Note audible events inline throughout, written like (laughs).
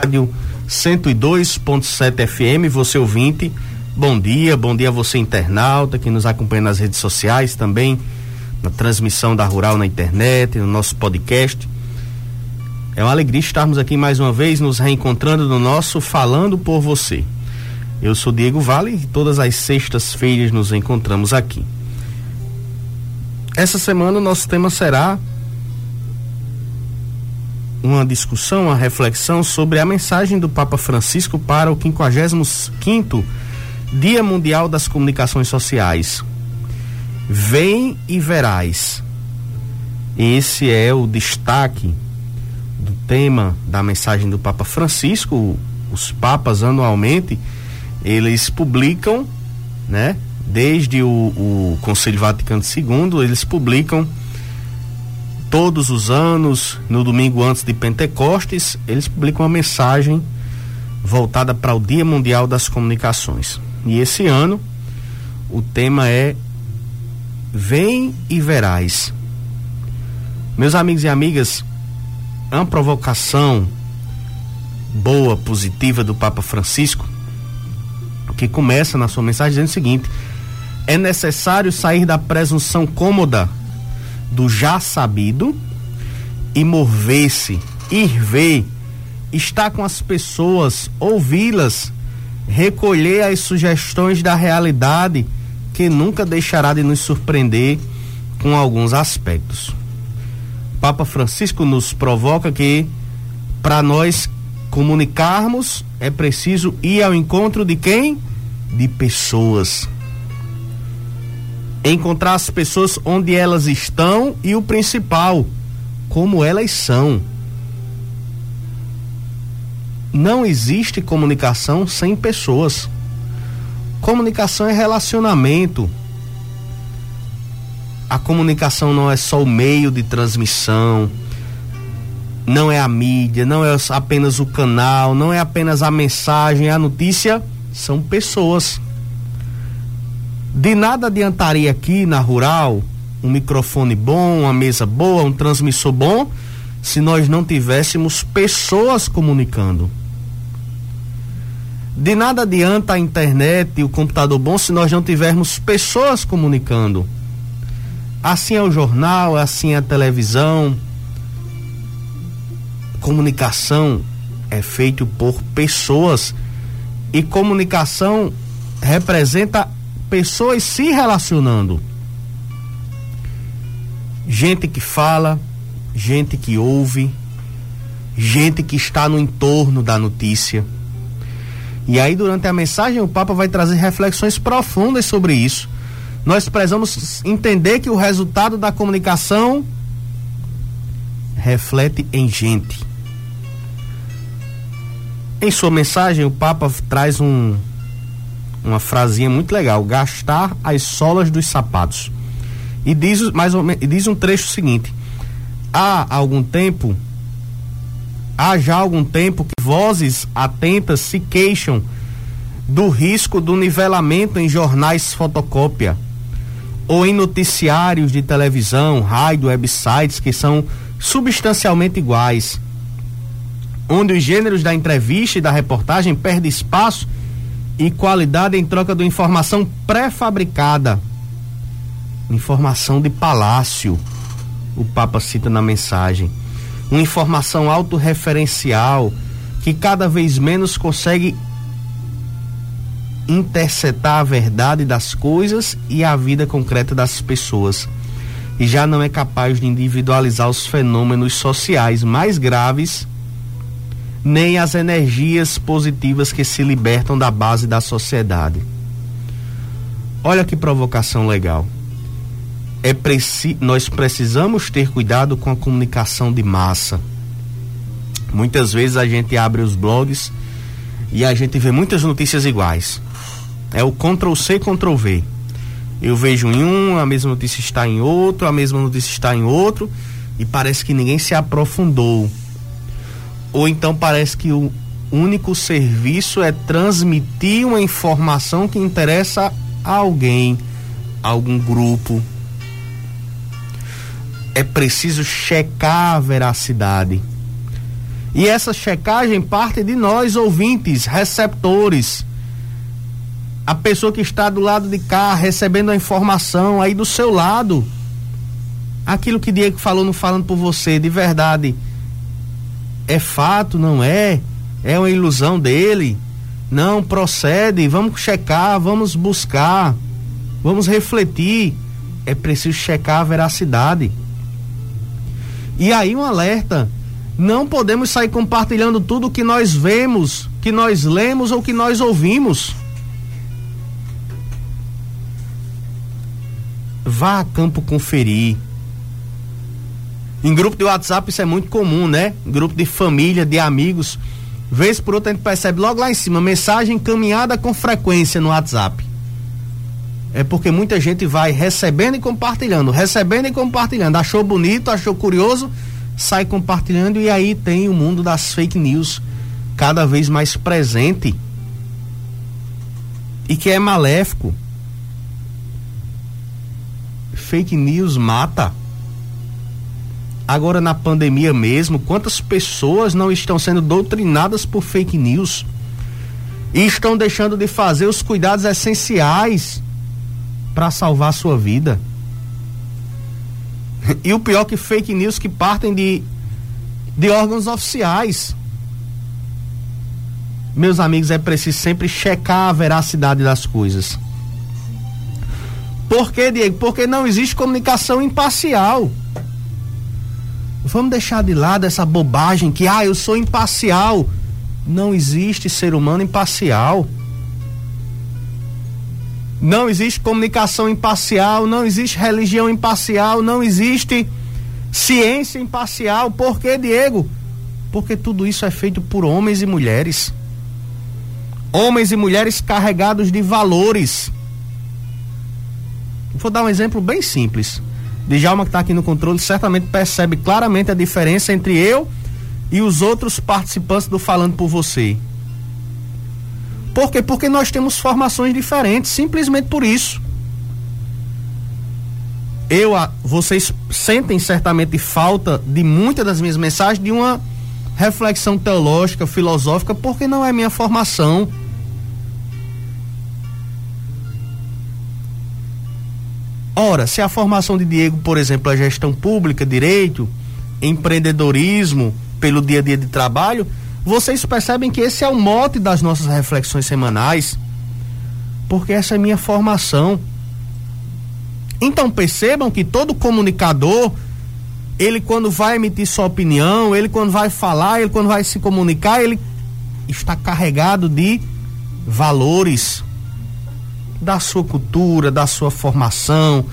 Rádio 102.7 FM, você ouvinte. Bom dia, bom dia a você internauta que nos acompanha nas redes sociais também, na transmissão da Rural na internet, no nosso podcast. É uma alegria estarmos aqui mais uma vez nos reencontrando no nosso Falando por Você. Eu sou Diego Vale e todas as sextas-feiras nos encontramos aqui. Essa semana o nosso tema será uma discussão, uma reflexão sobre a mensagem do Papa Francisco para o 55 Dia Mundial das Comunicações Sociais. Vem e verás. Esse é o destaque do tema da mensagem do Papa Francisco. Os papas anualmente eles publicam, né? Desde o, o Conselho Vaticano II, eles publicam todos os anos, no domingo antes de Pentecostes, eles publicam uma mensagem voltada para o Dia Mundial das Comunicações. E esse ano o tema é Vem e verás. Meus amigos e amigas, é uma provocação boa, positiva do Papa Francisco, que começa na sua mensagem dizendo o seguinte: é necessário sair da presunção cômoda do já sabido e mover-se, ir ver, estar com as pessoas, ouvi-las, recolher as sugestões da realidade que nunca deixará de nos surpreender com alguns aspectos. Papa Francisco nos provoca que para nós comunicarmos é preciso ir ao encontro de quem? De pessoas encontrar as pessoas onde elas estão e o principal, como elas são. Não existe comunicação sem pessoas. Comunicação é relacionamento. A comunicação não é só o meio de transmissão, não é a mídia, não é apenas o canal, não é apenas a mensagem, a notícia, são pessoas. De nada adiantaria aqui na rural um microfone bom, uma mesa boa, um transmissor bom, se nós não tivéssemos pessoas comunicando. De nada adianta a internet e o computador bom se nós não tivermos pessoas comunicando. Assim é o jornal, assim é a televisão. Comunicação é feito por pessoas e comunicação representa pessoas se relacionando. Gente que fala, gente que ouve, gente que está no entorno da notícia. E aí, durante a mensagem, o Papa vai trazer reflexões profundas sobre isso. Nós precisamos entender que o resultado da comunicação reflete em gente. Em sua mensagem, o Papa traz um, uma frasinha muito legal: gastar as solas dos sapatos. E diz, mais ou menos, diz um trecho seguinte: há algum tempo, há já algum tempo que vozes atentas se queixam do risco do nivelamento em jornais fotocópia ou em noticiários de televisão, rádio, websites que são substancialmente iguais, onde os gêneros da entrevista e da reportagem perdem espaço e qualidade em troca de informação pré-fabricada. Informação de palácio, o Papa cita na mensagem. Uma informação autorreferencial que cada vez menos consegue interceptar a verdade das coisas e a vida concreta das pessoas. E já não é capaz de individualizar os fenômenos sociais mais graves nem as energias positivas que se libertam da base da sociedade. Olha que provocação legal. É preci nós precisamos ter cuidado com a comunicação de massa. Muitas vezes a gente abre os blogs e a gente vê muitas notícias iguais. É o Ctrl C, Ctrl V. Eu vejo em um, a mesma notícia está em outro, a mesma notícia está em outro, e parece que ninguém se aprofundou. Ou então parece que o único serviço é transmitir uma informação que interessa a alguém, a algum grupo. É preciso checar a veracidade. E essa checagem parte de nós, ouvintes, receptores. A pessoa que está do lado de cá recebendo a informação aí do seu lado. Aquilo que Diego falou não falando por você, de verdade. É fato, não é? É uma ilusão dele? Não, procede, vamos checar, vamos buscar, vamos refletir. É preciso checar a veracidade. E aí um alerta não podemos sair compartilhando tudo que nós vemos, que nós lemos ou que nós ouvimos. Vá a campo conferir. Em grupo de WhatsApp isso é muito comum, né? Grupo de família, de amigos. Vez por outra a gente percebe logo lá em cima, mensagem encaminhada com frequência no WhatsApp. É porque muita gente vai recebendo e compartilhando, recebendo e compartilhando. Achou bonito, achou curioso, sai compartilhando e aí tem o mundo das fake news cada vez mais presente e que é maléfico. Fake news mata. Agora na pandemia mesmo, quantas pessoas não estão sendo doutrinadas por fake news e estão deixando de fazer os cuidados essenciais para salvar a sua vida? (laughs) E o pior que fake news que partem de, de órgãos oficiais. Meus amigos, é preciso sempre checar a veracidade das coisas. Por quê, Diego? Porque não existe comunicação imparcial. Vamos deixar de lado essa bobagem que, ah, eu sou imparcial. Não existe ser humano imparcial. Não existe comunicação imparcial, não existe religião imparcial, não existe ciência imparcial. Por quê, Diego? Porque tudo isso é feito por homens e mulheres. Homens e mulheres carregados de valores. Vou dar um exemplo bem simples. Djalma, que está aqui no controle, certamente percebe claramente a diferença entre eu e os outros participantes do Falando por Você. Por quê? Porque nós temos formações diferentes, simplesmente por isso. Eu, vocês sentem certamente falta de muitas das minhas mensagens de uma reflexão teológica, filosófica, porque não é minha formação. Ora, se a formação de Diego, por exemplo, é gestão pública, direito, empreendedorismo, pelo dia a dia de trabalho, vocês percebem que esse é o mote das nossas reflexões semanais, porque essa é minha formação. Então percebam que todo comunicador, ele quando vai emitir sua opinião, ele quando vai falar, ele quando vai se comunicar, ele está carregado de valores da sua cultura, da sua formação,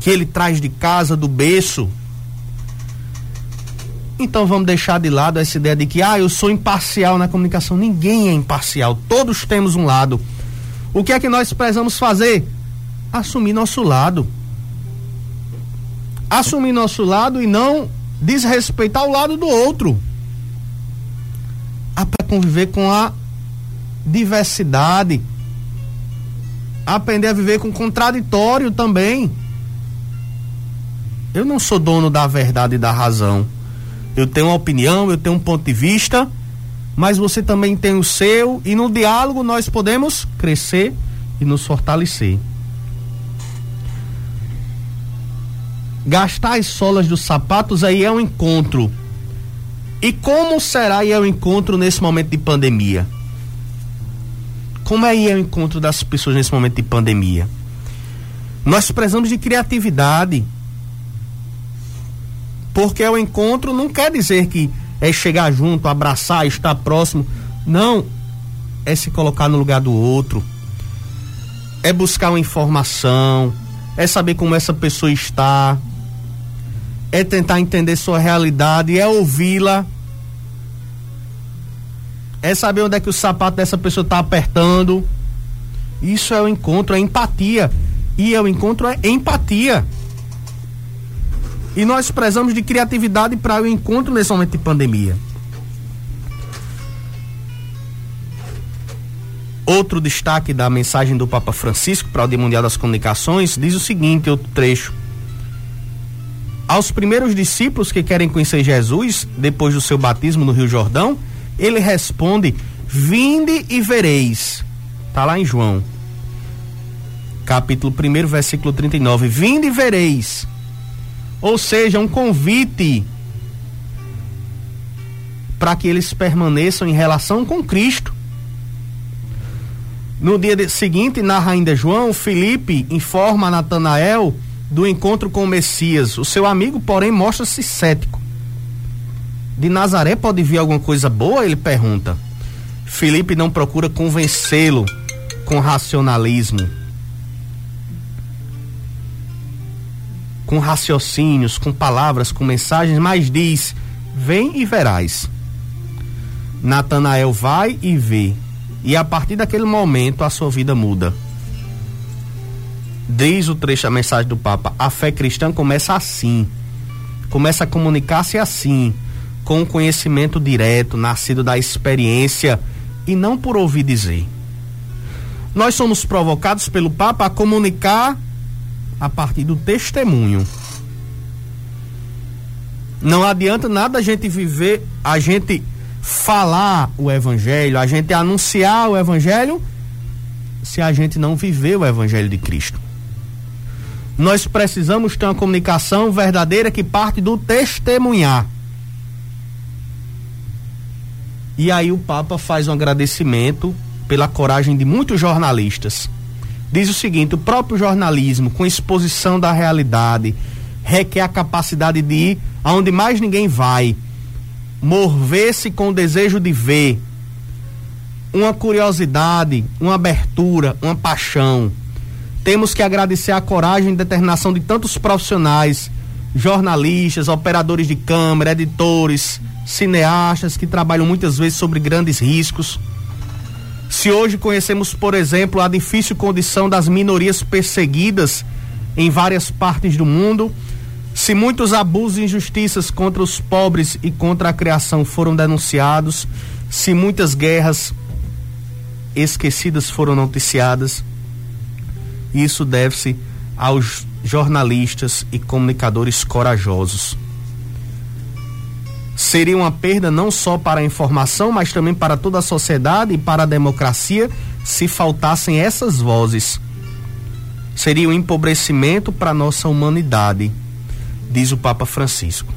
que ele traz de casa, do berço. Então vamos deixar de lado essa ideia de que, ah, eu sou imparcial na comunicação. Ninguém é imparcial, todos temos um lado. O que é que nós precisamos fazer? Assumir nosso lado. Assumir nosso lado e não desrespeitar o lado do outro. Para conviver com a diversidade. Aprender a viver com contraditório também. Eu não sou dono da verdade e da razão eu tenho uma opinião, eu tenho um ponto de vista, mas você também tem o seu e no diálogo nós podemos crescer e nos fortalecer. Gastar as solas dos sapatos aí é um encontro. E como será aí é o um encontro nesse momento de pandemia? Como é o encontro das pessoas nesse momento de pandemia? Nós precisamos de criatividade porque o encontro não quer dizer que é chegar junto, abraçar, estar próximo. Não. É se colocar no lugar do outro. É buscar uma informação. É saber como essa pessoa está. É tentar entender sua realidade. É ouvi-la. É saber onde é que o sapato dessa pessoa está apertando. Isso é o encontro, é empatia. E é o encontro é empatia. E nós prezamos de criatividade para o encontro nesse momento de pandemia. Outro destaque da mensagem do Papa Francisco para o Dia Mundial das Comunicações diz o seguinte, outro trecho. Aos primeiros discípulos que querem conhecer Jesus, depois do seu batismo no Rio Jordão, ele responde: Vinde e vereis. Está lá em João, capítulo 1, versículo 39. Vinde e vereis. Ou seja, um convite para que eles permaneçam em relação com Cristo. No dia seguinte, narra ainda João, Felipe informa Natanael do encontro com o Messias. O seu amigo, porém, mostra-se cético. De Nazaré pode vir alguma coisa boa? Ele pergunta. Felipe não procura convencê-lo com racionalismo, com raciocínios, com palavras, com mensagens, mas diz: Vem e verás. Natanael vai e vê e a partir daquele momento a sua vida muda. Diz o trecho da mensagem do Papa: a fé cristã começa assim, começa a comunicar-se assim, com conhecimento direto, nascido da experiência e não por ouvir dizer. Nós somos provocados pelo Papa a comunicar a partir do testemunho. Não adianta nada a gente viver, a gente falar o evangelho, a gente anunciar o evangelho, se a gente não viver o evangelho de Cristo. Nós precisamos ter uma comunicação verdadeira que parte do testemunhar. E aí o Papa faz um agradecimento pela coragem de muitos jornalistas. Diz o seguinte: o próprio jornalismo, com exposição da realidade, requer a capacidade de ir aonde mais ninguém vai mover-se com o desejo de ver, uma curiosidade, uma abertura, uma paixão. Temos que agradecer a coragem e determinação de tantos profissionais, jornalistas, operadores de câmera, editores, cineastas que trabalham muitas vezes sobre grandes riscos. Se hoje conhecemos, por exemplo, a difícil condição das minorias perseguidas em várias partes do mundo, se muitos abusos e injustiças contra os pobres e contra a criação foram denunciados, se muitas guerras esquecidas foram noticiadas, isso deve-se aos jornalistas e comunicadores corajosos. Seria uma perda não só para a informação, mas também para toda a sociedade e para a democracia se faltassem essas vozes. Seria um empobrecimento para a nossa humanidade diz o Papa Francisco.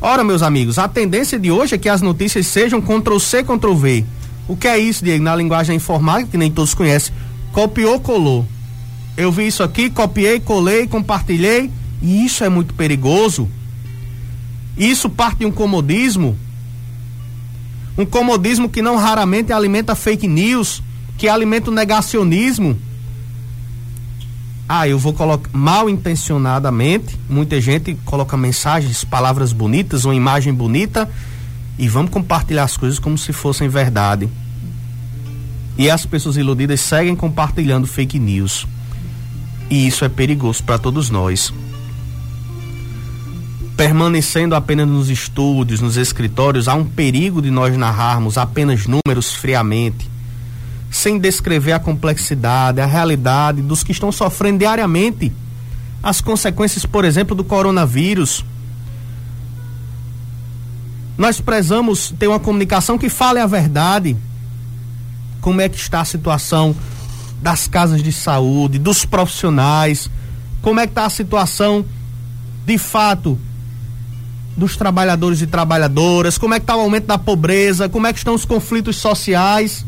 Ora, meus amigos, a tendência de hoje é que as notícias sejam Ctrl-C, Ctrl-V. O que é isso, Diego? Na linguagem informática, que nem todos conhecem, copiou, colou. Eu vi isso aqui, copiei, colei, compartilhei, e isso é muito perigoso. Isso parte de um comodismo, um comodismo que não raramente alimenta fake news, que alimenta o negacionismo ah, eu vou colocar mal intencionadamente, muita gente coloca mensagens, palavras bonitas, uma imagem bonita e vamos compartilhar as coisas como se fossem verdade. E as pessoas iludidas seguem compartilhando fake news. E isso é perigoso para todos nós. Permanecendo apenas nos estúdios, nos escritórios, há um perigo de nós narrarmos apenas números friamente sem descrever a complexidade, a realidade dos que estão sofrendo diariamente as consequências, por exemplo, do coronavírus. Nós prezamos ter uma comunicação que fale a verdade. Como é que está a situação das casas de saúde, dos profissionais? Como é que está a situação, de fato, dos trabalhadores e trabalhadoras? Como é que está o aumento da pobreza? Como é que estão os conflitos sociais?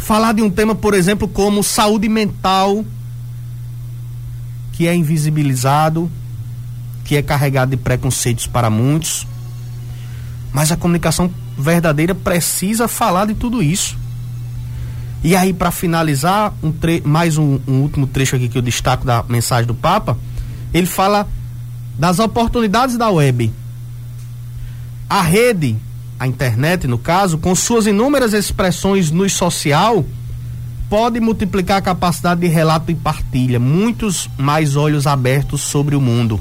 falar de um tema, por exemplo, como saúde mental, que é invisibilizado, que é carregado de preconceitos para muitos. Mas a comunicação verdadeira precisa falar de tudo isso. E aí, para finalizar, um mais um, um último trecho aqui que eu destaco da mensagem do Papa, ele fala das oportunidades da web. A rede a internet, no caso, com suas inúmeras expressões no social, pode multiplicar a capacidade de relato e partilha, muitos mais olhos abertos sobre o mundo.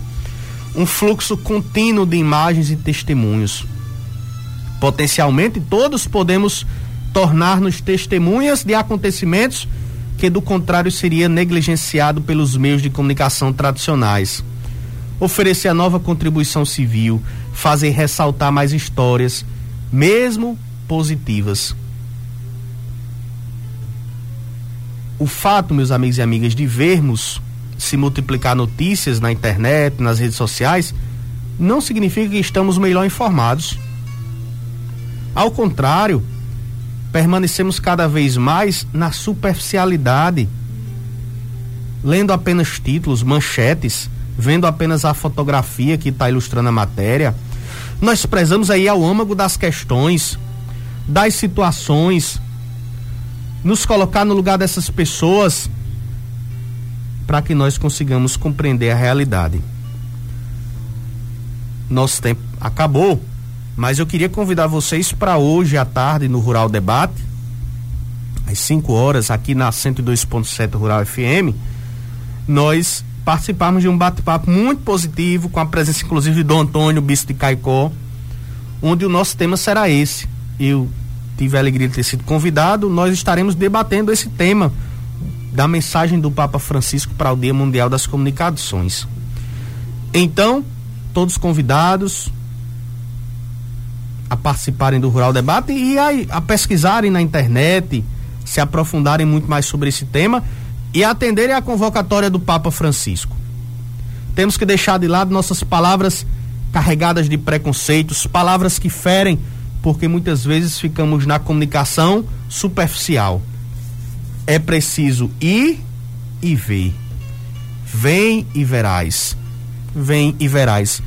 Um fluxo contínuo de imagens e testemunhos. Potencialmente, todos podemos tornar-nos testemunhas de acontecimentos que, do contrário, seria negligenciado pelos meios de comunicação tradicionais. Oferecer a nova contribuição civil, fazer ressaltar mais histórias, mesmo positivas. o fato, meus amigos e amigas, de vermos se multiplicar notícias na internet, nas redes sociais, não significa que estamos melhor informados. Ao contrário, permanecemos cada vez mais na superficialidade, lendo apenas títulos, manchetes, vendo apenas a fotografia que está ilustrando a matéria. Nós prezamos aí ao âmago das questões, das situações, nos colocar no lugar dessas pessoas para que nós consigamos compreender a realidade. Nosso tempo acabou, mas eu queria convidar vocês para hoje à tarde no Rural Debate, às 5 horas, aqui na 102.7 Rural FM, nós participarmos de um bate-papo muito positivo, com a presença inclusive de Dom Antônio, bispo de Caicó, onde o nosso tema será esse. Eu tive a alegria de ter sido convidado, nós estaremos debatendo esse tema da mensagem do Papa Francisco para o Dia Mundial das Comunicações. Então, todos convidados a participarem do Rural Debate e a, a pesquisarem na internet, se aprofundarem muito mais sobre esse tema e atenderem à convocatória do Papa Francisco. Temos que deixar de lado nossas palavras carregadas de preconceitos, palavras que ferem porque muitas vezes ficamos na comunicação superficial. É preciso ir e ver. Vem e verás. Vem e verás.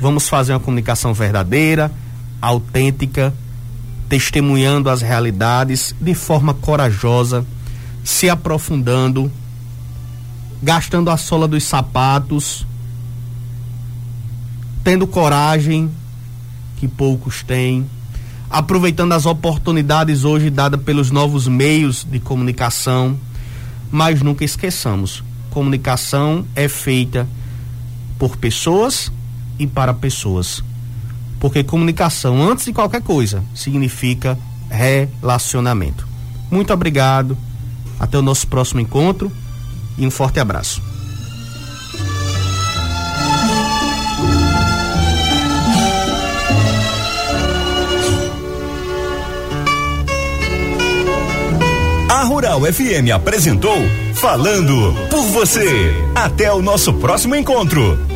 Vamos fazer uma comunicação verdadeira, autêntica, testemunhando as realidades de forma corajosa, se aprofundando, gastando a sola dos sapatos, tendo coragem que poucos têm aproveitando as oportunidades hoje dadas pelos novos meios de comunicação, mas nunca esqueçamos: comunicação é feita por pessoas e para pessoas. Porque comunicação, antes de qualquer coisa, significa relacionamento. Muito obrigado, até o nosso próximo encontro e um forte abraço. A Rural FM apresentou Falando por você. Até o nosso próximo encontro.